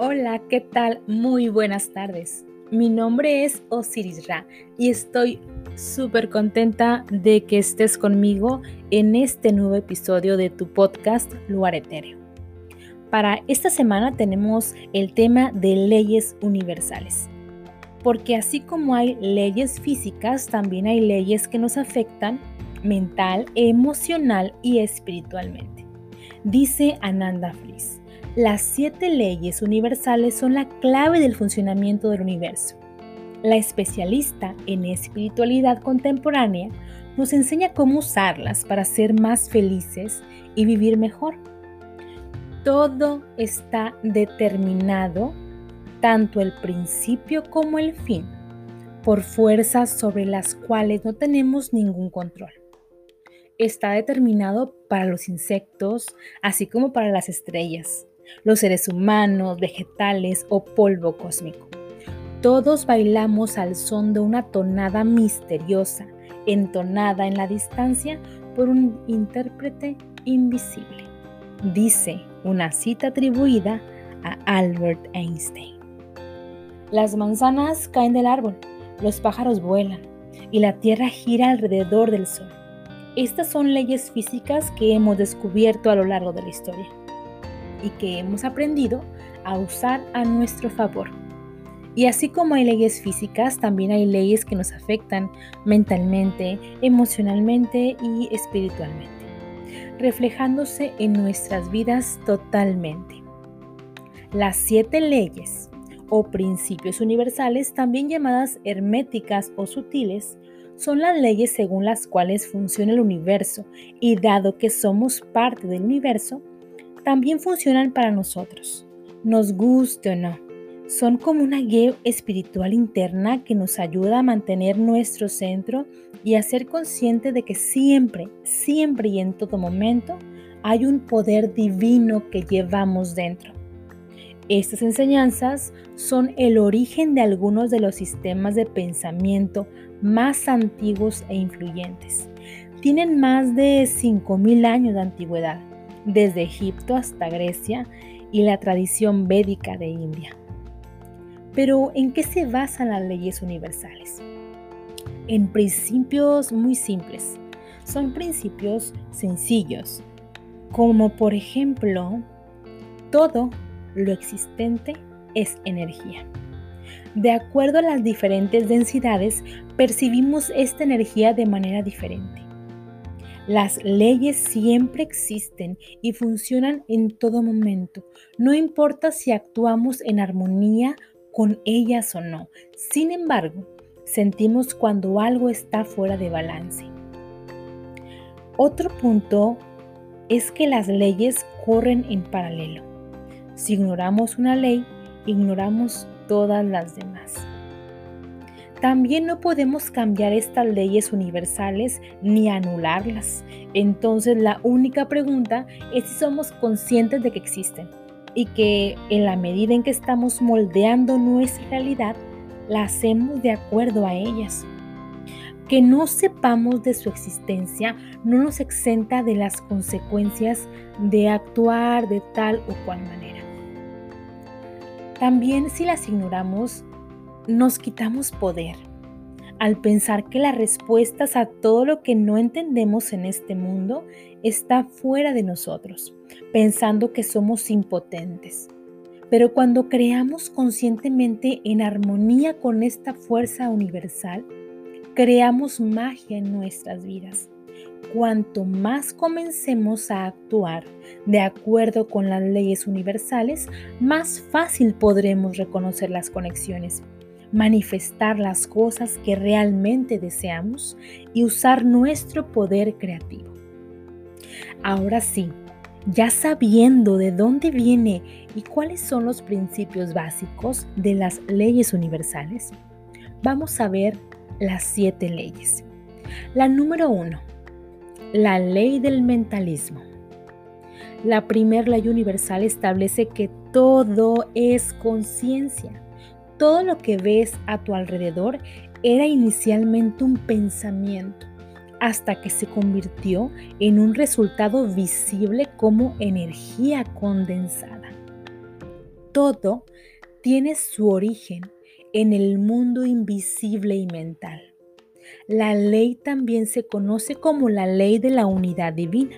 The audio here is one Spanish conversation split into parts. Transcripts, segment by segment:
Hola, ¿qué tal? Muy buenas tardes. Mi nombre es Osiris Ra y estoy súper contenta de que estés conmigo en este nuevo episodio de tu podcast Lugar Etéreo. Para esta semana tenemos el tema de leyes universales, porque así como hay leyes físicas, también hay leyes que nos afectan mental, emocional y espiritualmente. Dice Ananda Fries. Las siete leyes universales son la clave del funcionamiento del universo. La especialista en espiritualidad contemporánea nos enseña cómo usarlas para ser más felices y vivir mejor. Todo está determinado, tanto el principio como el fin, por fuerzas sobre las cuales no tenemos ningún control. Está determinado para los insectos, así como para las estrellas, los seres humanos, vegetales o polvo cósmico. Todos bailamos al son de una tonada misteriosa, entonada en la distancia por un intérprete invisible. Dice una cita atribuida a Albert Einstein. Las manzanas caen del árbol, los pájaros vuelan y la Tierra gira alrededor del Sol. Estas son leyes físicas que hemos descubierto a lo largo de la historia y que hemos aprendido a usar a nuestro favor. Y así como hay leyes físicas, también hay leyes que nos afectan mentalmente, emocionalmente y espiritualmente, reflejándose en nuestras vidas totalmente. Las siete leyes o principios universales, también llamadas herméticas o sutiles, son las leyes según las cuales funciona el universo y dado que somos parte del universo, también funcionan para nosotros, nos guste o no. Son como una guía espiritual interna que nos ayuda a mantener nuestro centro y a ser consciente de que siempre, siempre y en todo momento hay un poder divino que llevamos dentro. Estas enseñanzas son el origen de algunos de los sistemas de pensamiento más antiguos e influyentes. Tienen más de 5.000 años de antigüedad desde Egipto hasta Grecia y la tradición védica de India. Pero ¿en qué se basan las leyes universales? En principios muy simples. Son principios sencillos, como por ejemplo, todo lo existente es energía. De acuerdo a las diferentes densidades, percibimos esta energía de manera diferente. Las leyes siempre existen y funcionan en todo momento. No importa si actuamos en armonía con ellas o no. Sin embargo, sentimos cuando algo está fuera de balance. Otro punto es que las leyes corren en paralelo. Si ignoramos una ley, ignoramos todas las demás. También no podemos cambiar estas leyes universales ni anularlas. Entonces la única pregunta es si somos conscientes de que existen y que en la medida en que estamos moldeando nuestra realidad, la hacemos de acuerdo a ellas. Que no sepamos de su existencia no nos exenta de las consecuencias de actuar de tal o cual manera. También si las ignoramos, nos quitamos poder al pensar que las respuestas a todo lo que no entendemos en este mundo está fuera de nosotros, pensando que somos impotentes. Pero cuando creamos conscientemente en armonía con esta fuerza universal, creamos magia en nuestras vidas. Cuanto más comencemos a actuar de acuerdo con las leyes universales, más fácil podremos reconocer las conexiones manifestar las cosas que realmente deseamos y usar nuestro poder creativo. Ahora sí, ya sabiendo de dónde viene y cuáles son los principios básicos de las leyes universales, vamos a ver las siete leyes. La número uno, la ley del mentalismo. La primera ley universal establece que todo es conciencia todo lo que ves a tu alrededor era inicialmente un pensamiento, hasta que se convirtió en un resultado visible como energía condensada. todo tiene su origen en el mundo invisible y mental. La ley también se conoce como la ley de la unidad divina.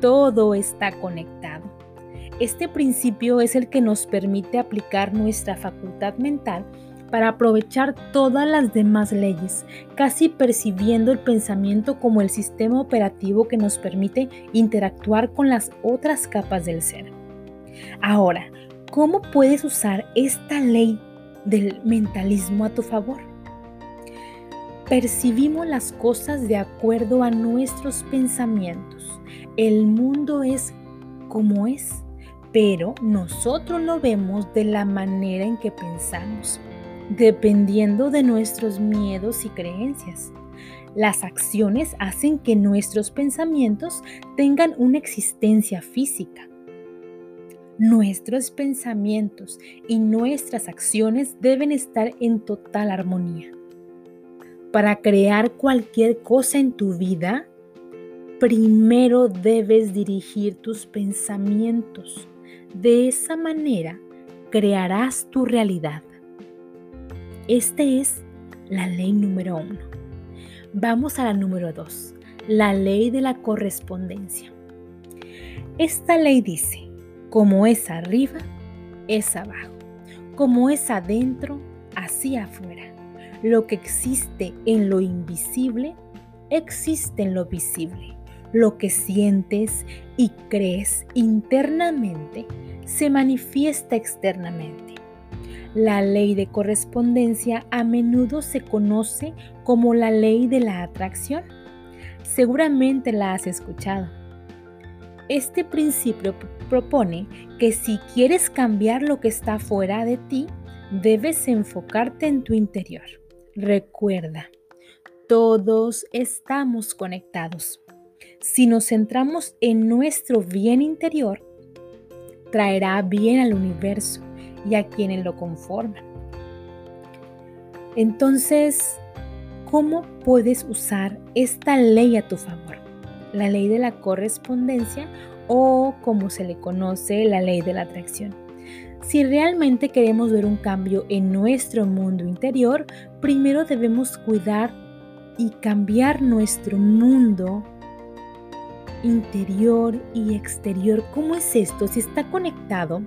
Todo está conectado. Este principio es el que nos permite aplicar nuestra facultad mental para aprovechar todas las demás leyes, casi percibiendo el pensamiento como el sistema operativo que nos permite interactuar con las otras capas del ser. Ahora, ¿cómo puedes usar esta ley del mentalismo a tu favor? Percibimos las cosas de acuerdo a nuestros pensamientos. El mundo es como es, pero nosotros lo vemos de la manera en que pensamos dependiendo de nuestros miedos y creencias. Las acciones hacen que nuestros pensamientos tengan una existencia física. Nuestros pensamientos y nuestras acciones deben estar en total armonía. Para crear cualquier cosa en tu vida, primero debes dirigir tus pensamientos. De esa manera crearás tu realidad. Esta es la ley número uno. Vamos a la número dos, la ley de la correspondencia. Esta ley dice, como es arriba, es abajo. Como es adentro, así afuera. Lo que existe en lo invisible, existe en lo visible. Lo que sientes y crees internamente, se manifiesta externamente. La ley de correspondencia a menudo se conoce como la ley de la atracción. Seguramente la has escuchado. Este principio propone que si quieres cambiar lo que está fuera de ti, debes enfocarte en tu interior. Recuerda, todos estamos conectados. Si nos centramos en nuestro bien interior, traerá bien al universo y a quienes lo conforman. Entonces, ¿cómo puedes usar esta ley a tu favor? La ley de la correspondencia o como se le conoce, la ley de la atracción. Si realmente queremos ver un cambio en nuestro mundo interior, primero debemos cuidar y cambiar nuestro mundo interior y exterior. ¿Cómo es esto? Si está conectado,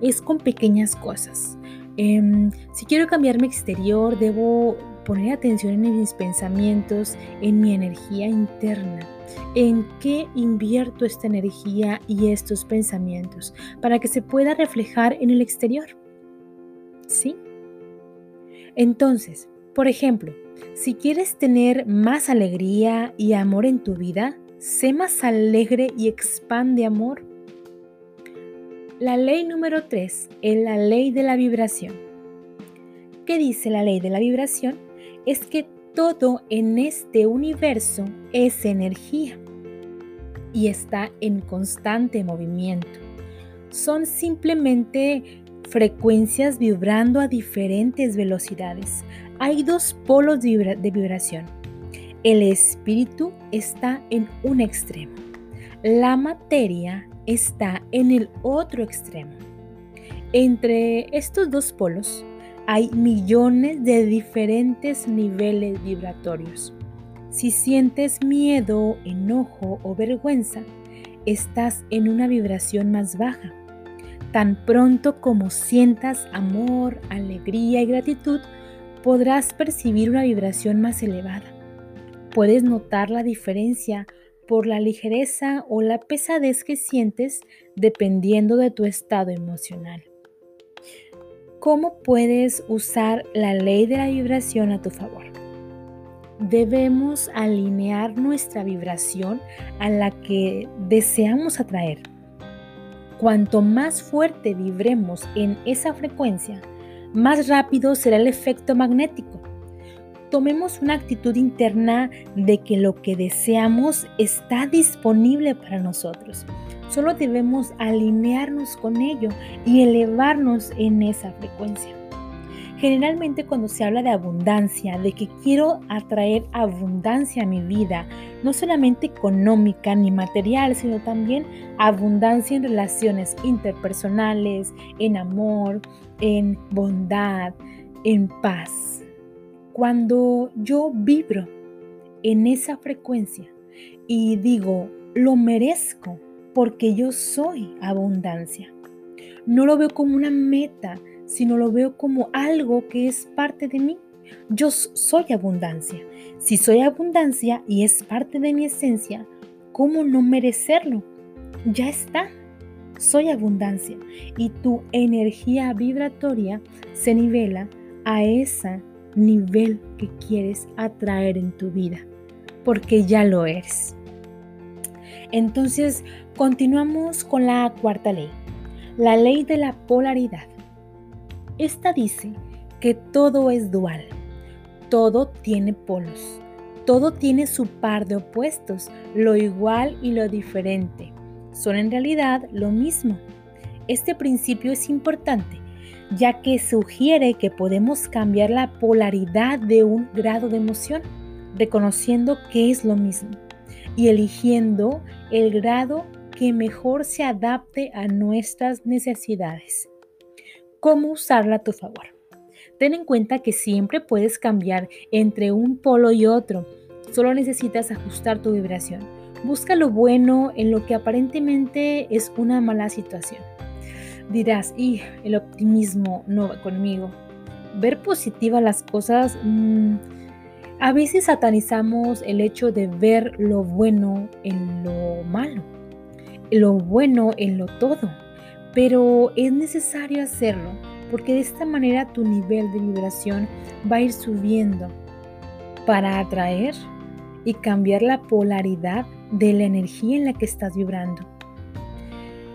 es con pequeñas cosas. Em, si quiero cambiar mi exterior, debo poner atención en mis pensamientos, en mi energía interna. ¿En qué invierto esta energía y estos pensamientos para que se pueda reflejar en el exterior? ¿Sí? Entonces, por ejemplo, si quieres tener más alegría y amor en tu vida, sé más alegre y expande amor. La ley número 3 es la ley de la vibración. ¿Qué dice la ley de la vibración? Es que todo en este universo es energía y está en constante movimiento. Son simplemente frecuencias vibrando a diferentes velocidades. Hay dos polos de vibración el espíritu está en un extremo. La materia está en el otro extremo. Entre estos dos polos hay millones de diferentes niveles vibratorios. Si sientes miedo, enojo o vergüenza, estás en una vibración más baja. Tan pronto como sientas amor, alegría y gratitud, podrás percibir una vibración más elevada. Puedes notar la diferencia por la ligereza o la pesadez que sientes dependiendo de tu estado emocional. ¿Cómo puedes usar la ley de la vibración a tu favor? Debemos alinear nuestra vibración a la que deseamos atraer. Cuanto más fuerte vibremos en esa frecuencia, más rápido será el efecto magnético tomemos una actitud interna de que lo que deseamos está disponible para nosotros. Solo debemos alinearnos con ello y elevarnos en esa frecuencia. Generalmente cuando se habla de abundancia, de que quiero atraer abundancia a mi vida, no solamente económica ni material, sino también abundancia en relaciones interpersonales, en amor, en bondad, en paz. Cuando yo vibro en esa frecuencia y digo, lo merezco porque yo soy abundancia. No lo veo como una meta, sino lo veo como algo que es parte de mí. Yo soy abundancia. Si soy abundancia y es parte de mi esencia, ¿cómo no merecerlo? Ya está. Soy abundancia y tu energía vibratoria se nivela a ese nivel que quieres atraer en tu vida, porque ya lo eres. Entonces, continuamos con la cuarta ley, la ley de la polaridad. Esta dice que todo es dual, todo tiene polos, todo tiene su par de opuestos, lo igual y lo diferente. Son en realidad lo mismo. Este principio es importante ya que sugiere que podemos cambiar la polaridad de un grado de emoción, reconociendo que es lo mismo y eligiendo el grado que mejor se adapte a nuestras necesidades. ¿Cómo usarla a tu favor? Ten en cuenta que siempre puedes cambiar entre un polo y otro. Solo necesitas ajustar tu vibración. Busca lo bueno en lo que aparentemente es una mala situación. Dirás, y el optimismo no va conmigo. Ver positiva las cosas mmm, a veces satanizamos el hecho de ver lo bueno en lo malo, lo bueno en lo todo, pero es necesario hacerlo porque de esta manera tu nivel de vibración va a ir subiendo para atraer y cambiar la polaridad de la energía en la que estás vibrando.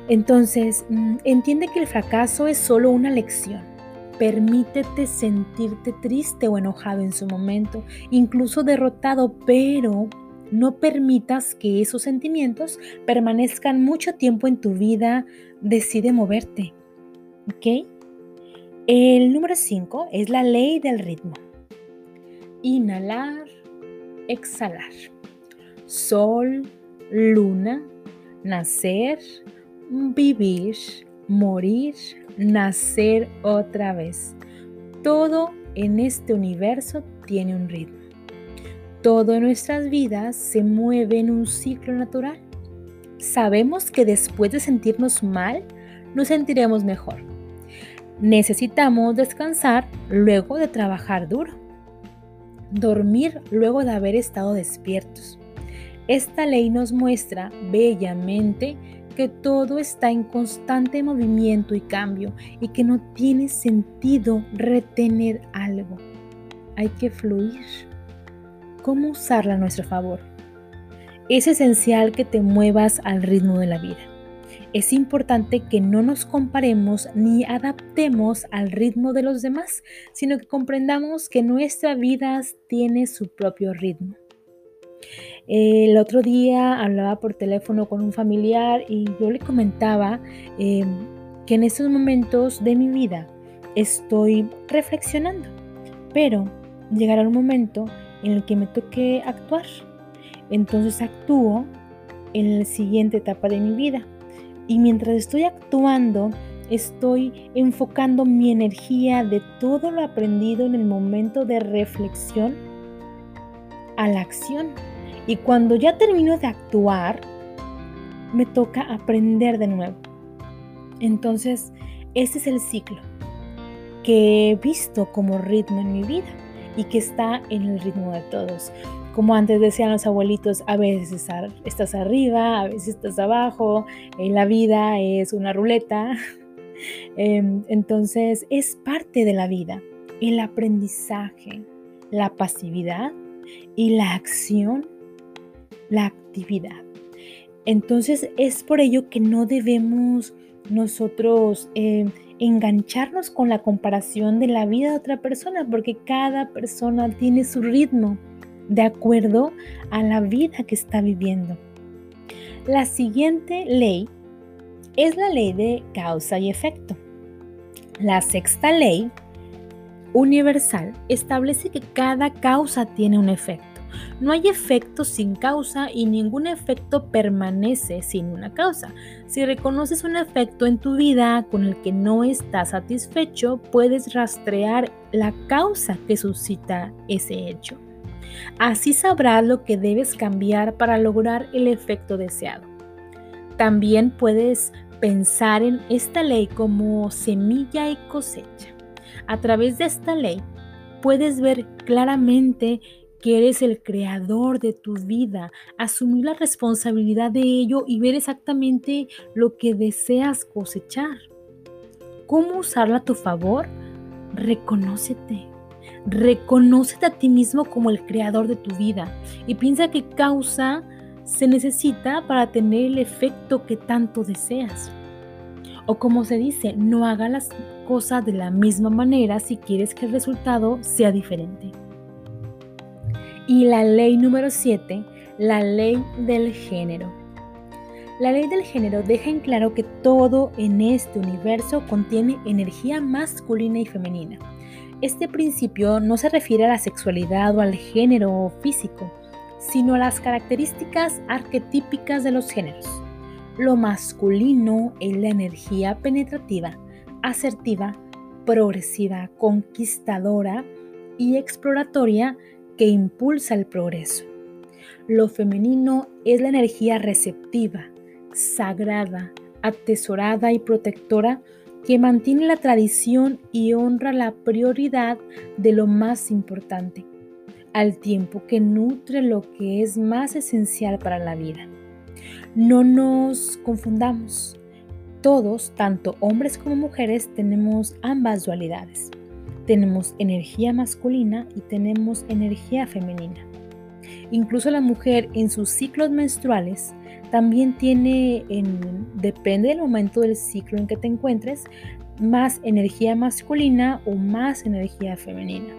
Entonces, mm, entiende que el fracaso es solo una lección Permítete sentirte triste o enojado en su momento, incluso derrotado, pero no permitas que esos sentimientos permanezcan mucho tiempo en tu vida. Decide moverte. ¿Ok? El número 5 es la ley del ritmo. Inhalar, exhalar. Sol, luna, nacer, vivir, morir, nacer otra vez. Todo en este universo tiene un ritmo. Todo en nuestras vidas se mueve en un ciclo natural. Sabemos que después de sentirnos mal, nos sentiremos mejor. Necesitamos descansar luego de trabajar duro. Dormir luego de haber estado despiertos. Esta ley nos muestra bellamente que todo está en constante movimiento y cambio y que no tiene sentido retener algo. Hay que fluir. ¿Cómo usarla a nuestro favor? Es esencial que te muevas al ritmo de la vida. Es importante que no nos comparemos ni adaptemos al ritmo de los demás, sino que comprendamos que nuestra vida tiene su propio ritmo. El otro día hablaba por teléfono con un familiar y yo le comentaba eh, que en estos momentos de mi vida estoy reflexionando, pero llegará un momento en el que me toque actuar. Entonces actúo en la siguiente etapa de mi vida. Y mientras estoy actuando, estoy enfocando mi energía de todo lo aprendido en el momento de reflexión a la acción. Y cuando ya termino de actuar, me toca aprender de nuevo. Entonces, ese es el ciclo que he visto como ritmo en mi vida y que está en el ritmo de todos. Como antes decían los abuelitos, a veces estás arriba, a veces estás abajo, en la vida es una ruleta. Em, entonces es parte de la vida, el aprendizaje, la pasividad y la acción la actividad. Entonces es por ello que no debemos nosotros eh, engancharnos con la comparación de la vida de otra persona, porque cada persona tiene su ritmo de acuerdo a la vida que está viviendo. La siguiente ley es la ley de causa y efecto. La sexta ley universal establece que cada causa tiene un efecto. No hay efecto sin causa y ningún efecto permanece sin una causa. Si reconoces un efecto en tu vida con el que no estás satisfecho, puedes rastrear la causa que suscita ese hecho. Así sabrás lo que debes cambiar para lograr el efecto deseado. También puedes pensar en esta ley como semilla y cosecha. A través de esta ley puedes ver claramente que eres el creador de tu vida, asumir la responsabilidad de ello y ver exactamente lo que deseas cosechar. ¿Cómo usarla a tu favor? Reconócete. Reconócete a ti mismo como el creador de tu vida y piensa qué causa se necesita para tener el efecto que tanto deseas. O como se dice, no haga las cosas de la misma manera si quieres que el resultado sea diferente. Y la ley número 7, la ley del género. La ley del género deja en claro que todo en este universo contiene energía masculina y femenina. Este principio no se refiere a la sexualidad o al género físico, sino a las características arquetípicas de los géneros. Lo masculino es la energía penetrativa, asertiva, progresiva, conquistadora y exploratoria que impulsa el progreso. Lo femenino es la energía receptiva, sagrada, atesorada y protectora que mantiene la tradición y honra la prioridad de lo más importante, al tiempo que nutre lo que es más esencial para la vida. No nos confundamos. Todos, tanto hombres como mujeres, tenemos ambas dualidades. Tenemos energía masculina y tenemos energía femenina. Incluso la mujer en sus ciclos menstruales también tiene, depende del momento del ciclo en que te encuentres, más energía masculina o más energía femenina.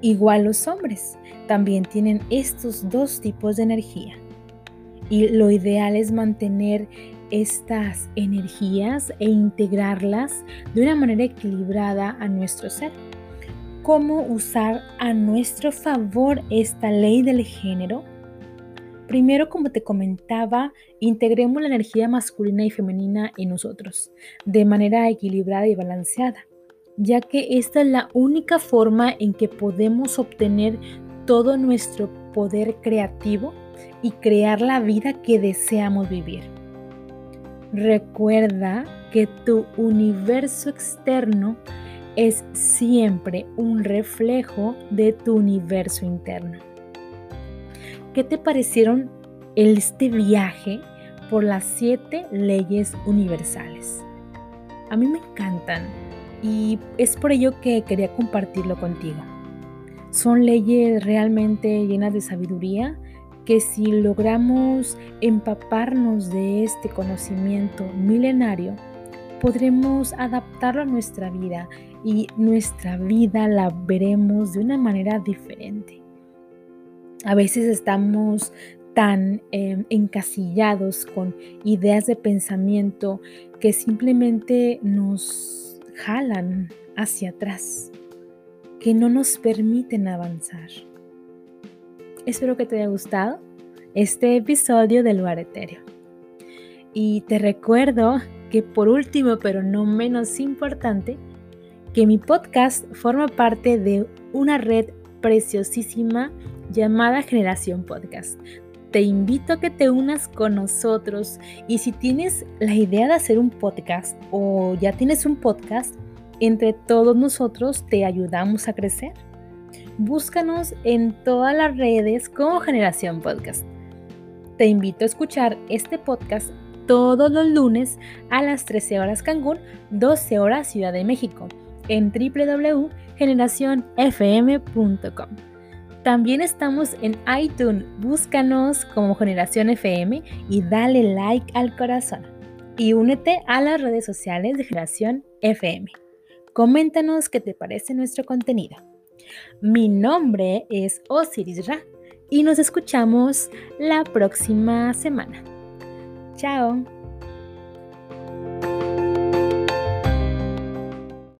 Igual los hombres también tienen estos dos tipos de energía. Y lo ideal es mantener estas energías e integrarlas de una manera equilibrada a nuestro ser. ¿Cómo usar a nuestro favor esta ley del género? Primero, como te comentaba, integremos la energía masculina y femenina en nosotros de manera equilibrada y balanceada, ya que esta es la única forma en que podemos obtener todo nuestro poder creativo y crear la vida que deseamos vivir. Recuerda que tu universo externo es siempre un reflejo de tu universo interno. ¿Qué te parecieron este viaje por las siete leyes universales? A mí me encantan y es por ello que quería compartirlo contigo. Son leyes realmente llenas de sabiduría que si logramos empaparnos de este conocimiento milenario, podremos adaptarlo a nuestra vida y nuestra vida la veremos de una manera diferente. A veces estamos tan em, encasillados con ideas de pensamiento que simplemente nos jalan hacia atrás, que no nos permiten avanzar. Espero que te haya gustado este episodio del Lugar Etéreo. Y te recuerdo que por último, pero no menos importante, que mi podcast forma parte de una red preciosísima llamada Generación Podcast. Te invito a que te unas con nosotros y si tienes la idea de hacer un podcast o ya tienes un podcast, entre todos nosotros te ayudamos a crecer. Búscanos en todas las redes como Generación Podcast. Te invito a escuchar este podcast todos los lunes a las 13 horas Cancún, 12 horas Ciudad de México, en www.generacionfm.com. También estamos en iTunes, búscanos como Generación FM y dale like al corazón. Y únete a las redes sociales de Generación FM. Coméntanos qué te parece nuestro contenido. Mi nombre es Osiris Ra y nos escuchamos la próxima semana. Chao.